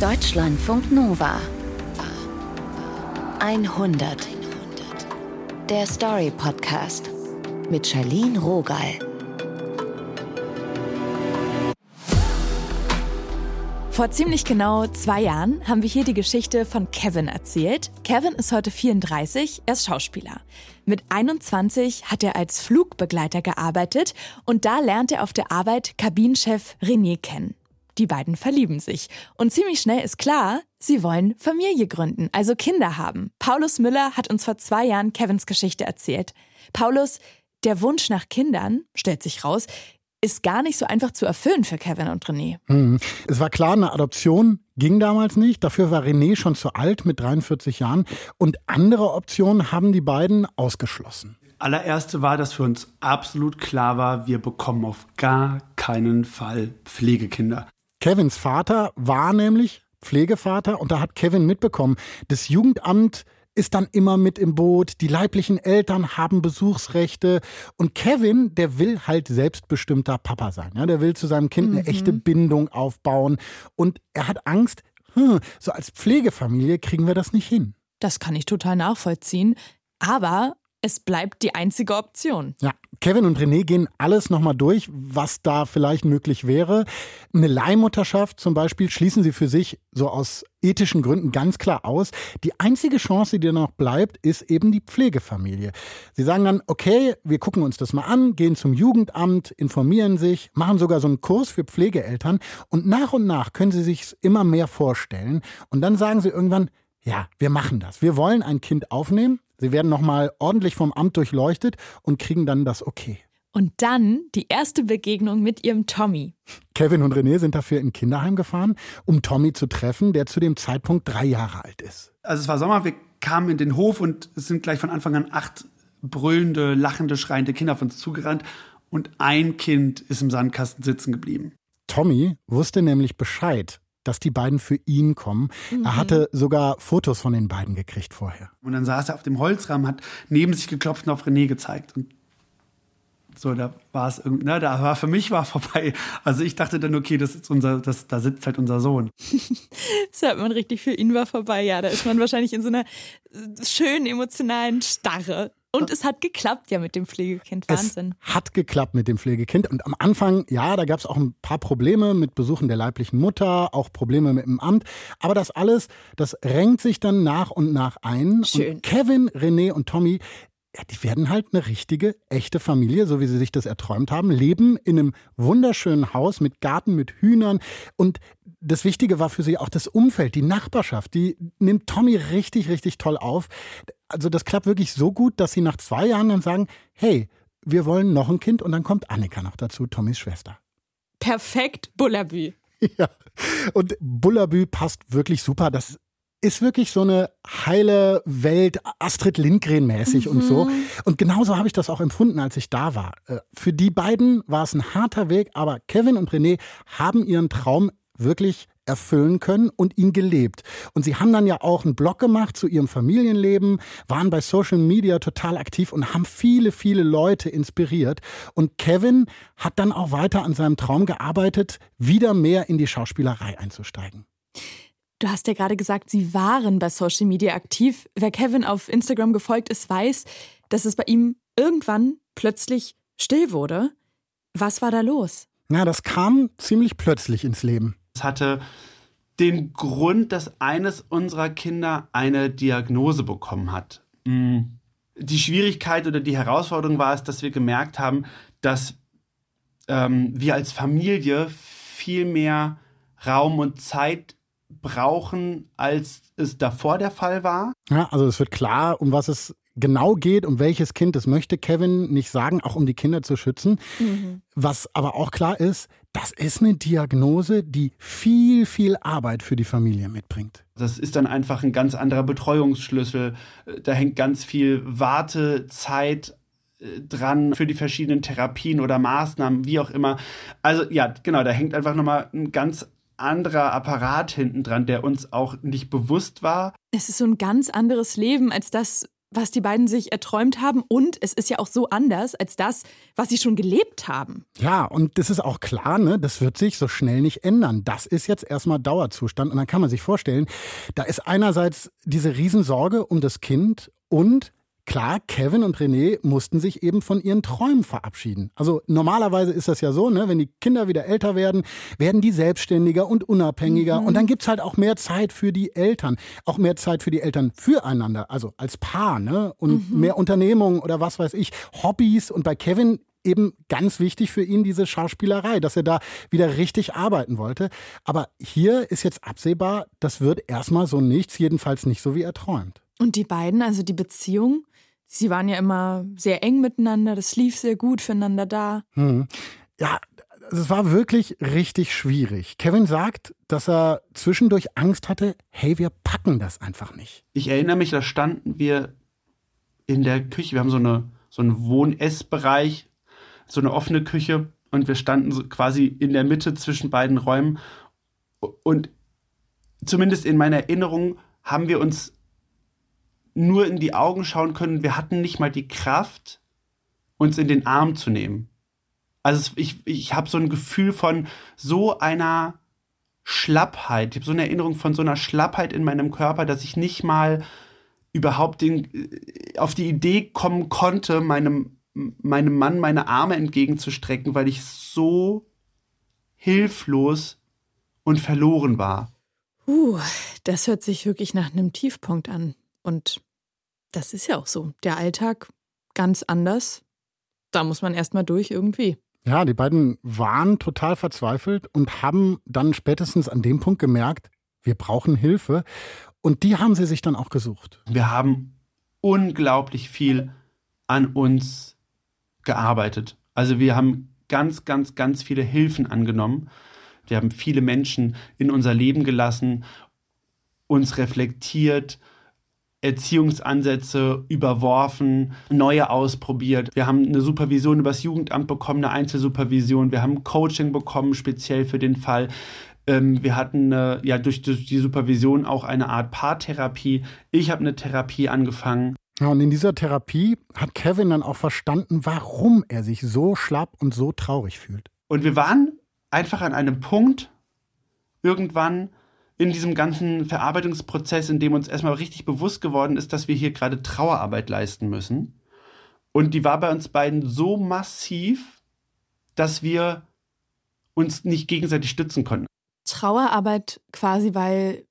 Deutschlandfunk Nova 100 Der Story Podcast mit Charlene Rogal. Vor ziemlich genau zwei Jahren haben wir hier die Geschichte von Kevin erzählt. Kevin ist heute 34, er ist Schauspieler. Mit 21 hat er als Flugbegleiter gearbeitet und da lernt er auf der Arbeit Kabinenchef René kennen. Die beiden verlieben sich. Und ziemlich schnell ist klar, sie wollen Familie gründen, also Kinder haben. Paulus Müller hat uns vor zwei Jahren Kevins Geschichte erzählt. Paulus, der Wunsch nach Kindern, stellt sich raus, ist gar nicht so einfach zu erfüllen für Kevin und René. Hm. Es war klar, eine Adoption ging damals nicht. Dafür war René schon zu alt mit 43 Jahren. Und andere Optionen haben die beiden ausgeschlossen. Allererste war, dass für uns absolut klar war, wir bekommen auf gar keinen Fall Pflegekinder. Kevins Vater war nämlich Pflegevater und da hat Kevin mitbekommen, das Jugendamt ist dann immer mit im Boot, die leiblichen Eltern haben Besuchsrechte und Kevin, der will halt selbstbestimmter Papa sein. Ja? Der will zu seinem Kind eine mhm. echte Bindung aufbauen und er hat Angst, hm, so als Pflegefamilie kriegen wir das nicht hin. Das kann ich total nachvollziehen. Aber es bleibt die einzige Option. Ja, Kevin und René gehen alles nochmal durch, was da vielleicht möglich wäre. Eine Leihmutterschaft zum Beispiel schließen sie für sich so aus ethischen Gründen ganz klar aus. Die einzige Chance, die noch bleibt, ist eben die Pflegefamilie. Sie sagen dann, okay, wir gucken uns das mal an, gehen zum Jugendamt, informieren sich, machen sogar so einen Kurs für Pflegeeltern und nach und nach können sie sich immer mehr vorstellen. Und dann sagen sie irgendwann, ja, wir machen das. Wir wollen ein Kind aufnehmen. Sie werden nochmal ordentlich vom Amt durchleuchtet und kriegen dann das Okay. Und dann die erste Begegnung mit ihrem Tommy. Kevin und René sind dafür in Kinderheim gefahren, um Tommy zu treffen, der zu dem Zeitpunkt drei Jahre alt ist. Also es war Sommer, wir kamen in den Hof und es sind gleich von Anfang an acht brüllende, lachende, schreiende Kinder auf uns zugerannt und ein Kind ist im Sandkasten sitzen geblieben. Tommy wusste nämlich Bescheid, dass die beiden für ihn kommen. Mhm. Er hatte sogar Fotos von den beiden gekriegt vorher. Und dann saß er auf dem Holzrahmen, hat neben sich geklopft und auf René gezeigt. Und so, da war es irgendwie, ne, da war für mich war vorbei. Also ich dachte dann, okay, das ist unser, das, da sitzt halt unser Sohn. das hört man richtig, für ihn war vorbei, ja. Da ist man wahrscheinlich in so einer schönen emotionalen Starre. Und es hat geklappt ja mit dem Pflegekind. Wahnsinn. Es hat geklappt mit dem Pflegekind. Und am Anfang, ja, da gab es auch ein paar Probleme mit Besuchen der leiblichen Mutter, auch Probleme mit dem Amt. Aber das alles, das renkt sich dann nach und nach ein. Schön. Und Kevin, René und Tommy, ja, die werden halt eine richtige, echte Familie, so wie sie sich das erträumt haben, leben in einem wunderschönen Haus mit Garten, mit Hühnern. Und das Wichtige war für sie auch das Umfeld, die Nachbarschaft. Die nimmt Tommy richtig, richtig toll auf also das klappt wirklich so gut, dass sie nach zwei Jahren dann sagen, hey, wir wollen noch ein Kind und dann kommt Annika noch dazu, Tommys Schwester. Perfekt, Bullabü. Ja, und Bullabü passt wirklich super. Das ist wirklich so eine heile Welt, Astrid Lindgren mäßig mhm. und so. Mhm. Und genauso habe ich das auch empfunden, als ich da war. Äh, für die beiden war es ein harter Weg, aber Kevin und René haben ihren Traum wirklich erfüllen können und ihn gelebt. Und sie haben dann ja auch einen Blog gemacht zu ihrem Familienleben, waren bei Social Media total aktiv und haben viele, viele Leute inspiriert. Und Kevin hat dann auch weiter an seinem Traum gearbeitet, wieder mehr in die Schauspielerei einzusteigen. Du hast ja gerade gesagt, Sie waren bei Social Media aktiv. Wer Kevin auf Instagram gefolgt ist, weiß, dass es bei ihm irgendwann plötzlich still wurde. Was war da los? Ja, das kam ziemlich plötzlich ins Leben. Es hatte den Grund, dass eines unserer Kinder eine Diagnose bekommen hat. Mm. Die Schwierigkeit oder die Herausforderung war es, dass wir gemerkt haben, dass ähm, wir als Familie viel mehr Raum und Zeit brauchen, als es davor der Fall war. Ja, also es wird klar, um was es genau geht, um welches Kind, das möchte Kevin nicht sagen, auch um die Kinder zu schützen. Mhm. Was aber auch klar ist, das ist eine Diagnose, die viel, viel Arbeit für die Familie mitbringt. Das ist dann einfach ein ganz anderer Betreuungsschlüssel. Da hängt ganz viel Wartezeit äh, dran für die verschiedenen Therapien oder Maßnahmen, wie auch immer. Also ja, genau, da hängt einfach nochmal ein ganz anderer Apparat hinten dran, der uns auch nicht bewusst war. Es ist so ein ganz anderes Leben als das, was die beiden sich erträumt haben und es ist ja auch so anders als das, was sie schon gelebt haben. Ja, und das ist auch klar, ne? das wird sich so schnell nicht ändern. Das ist jetzt erstmal Dauerzustand und dann kann man sich vorstellen, da ist einerseits diese Riesensorge um das Kind und Klar, Kevin und René mussten sich eben von ihren Träumen verabschieden. Also normalerweise ist das ja so, ne, wenn die Kinder wieder älter werden, werden die selbstständiger und unabhängiger. Mhm. Und dann gibt's halt auch mehr Zeit für die Eltern. Auch mehr Zeit für die Eltern füreinander, also als Paar, ne? Und mhm. mehr Unternehmungen oder was weiß ich, Hobbys. Und bei Kevin eben ganz wichtig für ihn diese Schauspielerei, dass er da wieder richtig arbeiten wollte. Aber hier ist jetzt absehbar, das wird erstmal so nichts, jedenfalls nicht so, wie er träumt. Und die beiden, also die Beziehung, Sie waren ja immer sehr eng miteinander, das lief sehr gut füreinander da. Hm. Ja, es war wirklich richtig schwierig. Kevin sagt, dass er zwischendurch Angst hatte, hey, wir packen das einfach nicht. Ich erinnere mich, da standen wir in der Küche. Wir haben so, eine, so einen Wohn-Ess-Bereich, so eine offene Küche und wir standen so quasi in der Mitte zwischen beiden Räumen. Und zumindest in meiner Erinnerung haben wir uns nur in die Augen schauen können. Wir hatten nicht mal die Kraft, uns in den Arm zu nehmen. Also ich, ich habe so ein Gefühl von so einer Schlappheit. Ich habe so eine Erinnerung von so einer Schlappheit in meinem Körper, dass ich nicht mal überhaupt den, äh, auf die Idee kommen konnte, meinem, meinem Mann meine Arme entgegenzustrecken, weil ich so hilflos und verloren war. Uh, das hört sich wirklich nach einem Tiefpunkt an. Und das ist ja auch so. Der Alltag ganz anders. Da muss man erstmal durch irgendwie. Ja, die beiden waren total verzweifelt und haben dann spätestens an dem Punkt gemerkt, wir brauchen Hilfe. Und die haben sie sich dann auch gesucht. Wir haben unglaublich viel an uns gearbeitet. Also wir haben ganz, ganz, ganz viele Hilfen angenommen. Wir haben viele Menschen in unser Leben gelassen, uns reflektiert, Erziehungsansätze überworfen, neue ausprobiert. Wir haben eine Supervision übers Jugendamt bekommen, eine Einzelsupervision. Wir haben Coaching bekommen, speziell für den Fall. Ähm, wir hatten ja durch, durch die Supervision auch eine Art Paartherapie. Ich habe eine Therapie angefangen. Ja, und in dieser Therapie hat Kevin dann auch verstanden, warum er sich so schlapp und so traurig fühlt. Und wir waren einfach an einem Punkt irgendwann, in diesem ganzen Verarbeitungsprozess, in dem uns erstmal richtig bewusst geworden ist, dass wir hier gerade Trauerarbeit leisten müssen. Und die war bei uns beiden so massiv, dass wir uns nicht gegenseitig stützen konnten. Trauerarbeit quasi, weil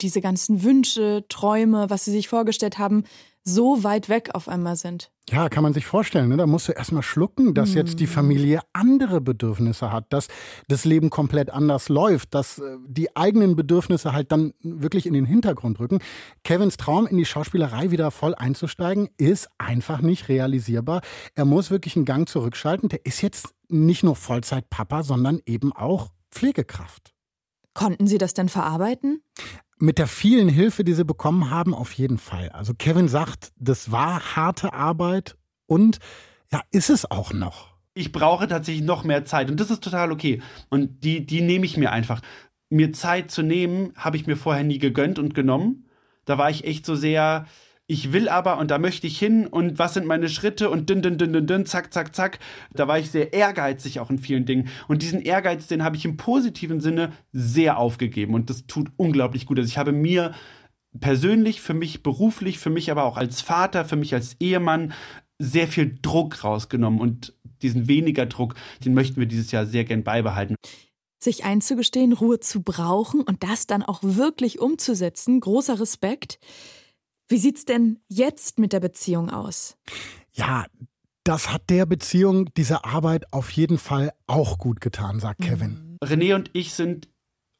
diese ganzen Wünsche, Träume, was sie sich vorgestellt haben, so weit weg auf einmal sind. Ja, kann man sich vorstellen. Ne? Da musst du erstmal schlucken, dass mm. jetzt die Familie andere Bedürfnisse hat, dass das Leben komplett anders läuft, dass äh, die eigenen Bedürfnisse halt dann wirklich in den Hintergrund rücken. Kevins Traum, in die Schauspielerei wieder voll einzusteigen, ist einfach nicht realisierbar. Er muss wirklich einen Gang zurückschalten. Der ist jetzt nicht nur Vollzeitpapa, sondern eben auch Pflegekraft. Konnten Sie das denn verarbeiten? Mit der vielen Hilfe, die sie bekommen haben, auf jeden Fall. Also Kevin sagt, das war harte Arbeit und ja, ist es auch noch. Ich brauche tatsächlich noch mehr Zeit und das ist total okay. Und die, die nehme ich mir einfach. Mir Zeit zu nehmen, habe ich mir vorher nie gegönnt und genommen. Da war ich echt so sehr, ich will aber und da möchte ich hin und was sind meine Schritte und dünn, dünn, dünn, dünn, dünn, zack, zack, zack. Da war ich sehr ehrgeizig auch in vielen Dingen. Und diesen Ehrgeiz, den habe ich im positiven Sinne sehr aufgegeben und das tut unglaublich gut. Also ich habe mir persönlich, für mich beruflich, für mich aber auch als Vater, für mich als Ehemann sehr viel Druck rausgenommen und diesen weniger Druck, den möchten wir dieses Jahr sehr gern beibehalten sich einzugestehen, Ruhe zu brauchen und das dann auch wirklich umzusetzen. Großer Respekt. Wie sieht's denn jetzt mit der Beziehung aus? Ja, das hat der Beziehung, diese Arbeit auf jeden Fall auch gut getan, sagt mhm. Kevin. René und ich sind,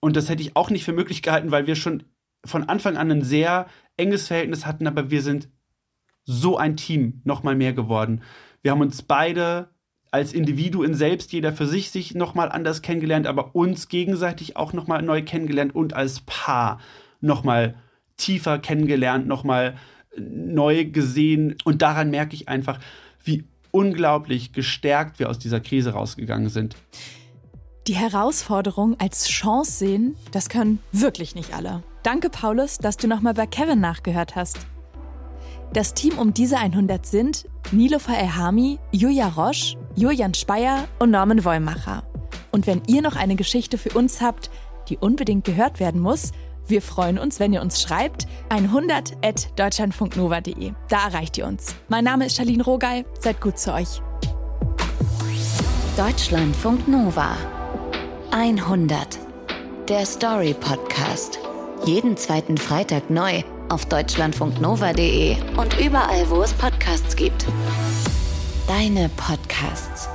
und das hätte ich auch nicht für möglich gehalten, weil wir schon von Anfang an ein sehr enges Verhältnis hatten, aber wir sind so ein Team nochmal mehr geworden. Wir haben uns beide als Individuen selbst, jeder für sich, sich nochmal anders kennengelernt, aber uns gegenseitig auch nochmal neu kennengelernt und als Paar nochmal tiefer kennengelernt, nochmal neu gesehen. Und daran merke ich einfach, wie unglaublich gestärkt wir aus dieser Krise rausgegangen sind. Die Herausforderung als Chance sehen, das können wirklich nicht alle. Danke, Paulus, dass du nochmal bei Kevin nachgehört hast. Das Team um diese 100 sind Nilofer Elhami, Julia Roche, Julian Speyer und Norman Wollmacher. Und wenn ihr noch eine Geschichte für uns habt, die unbedingt gehört werden muss, wir freuen uns, wenn ihr uns schreibt. 100 at deutschlandfunknova.de. Da erreicht ihr uns. Mein Name ist Charlene Rogal. Seid gut zu euch. Deutschlandfunk Nova 100. Der Story Podcast. Jeden zweiten Freitag neu auf deutschlandfunknova.de und überall, wo es Podcasts gibt. Deine Podcasts.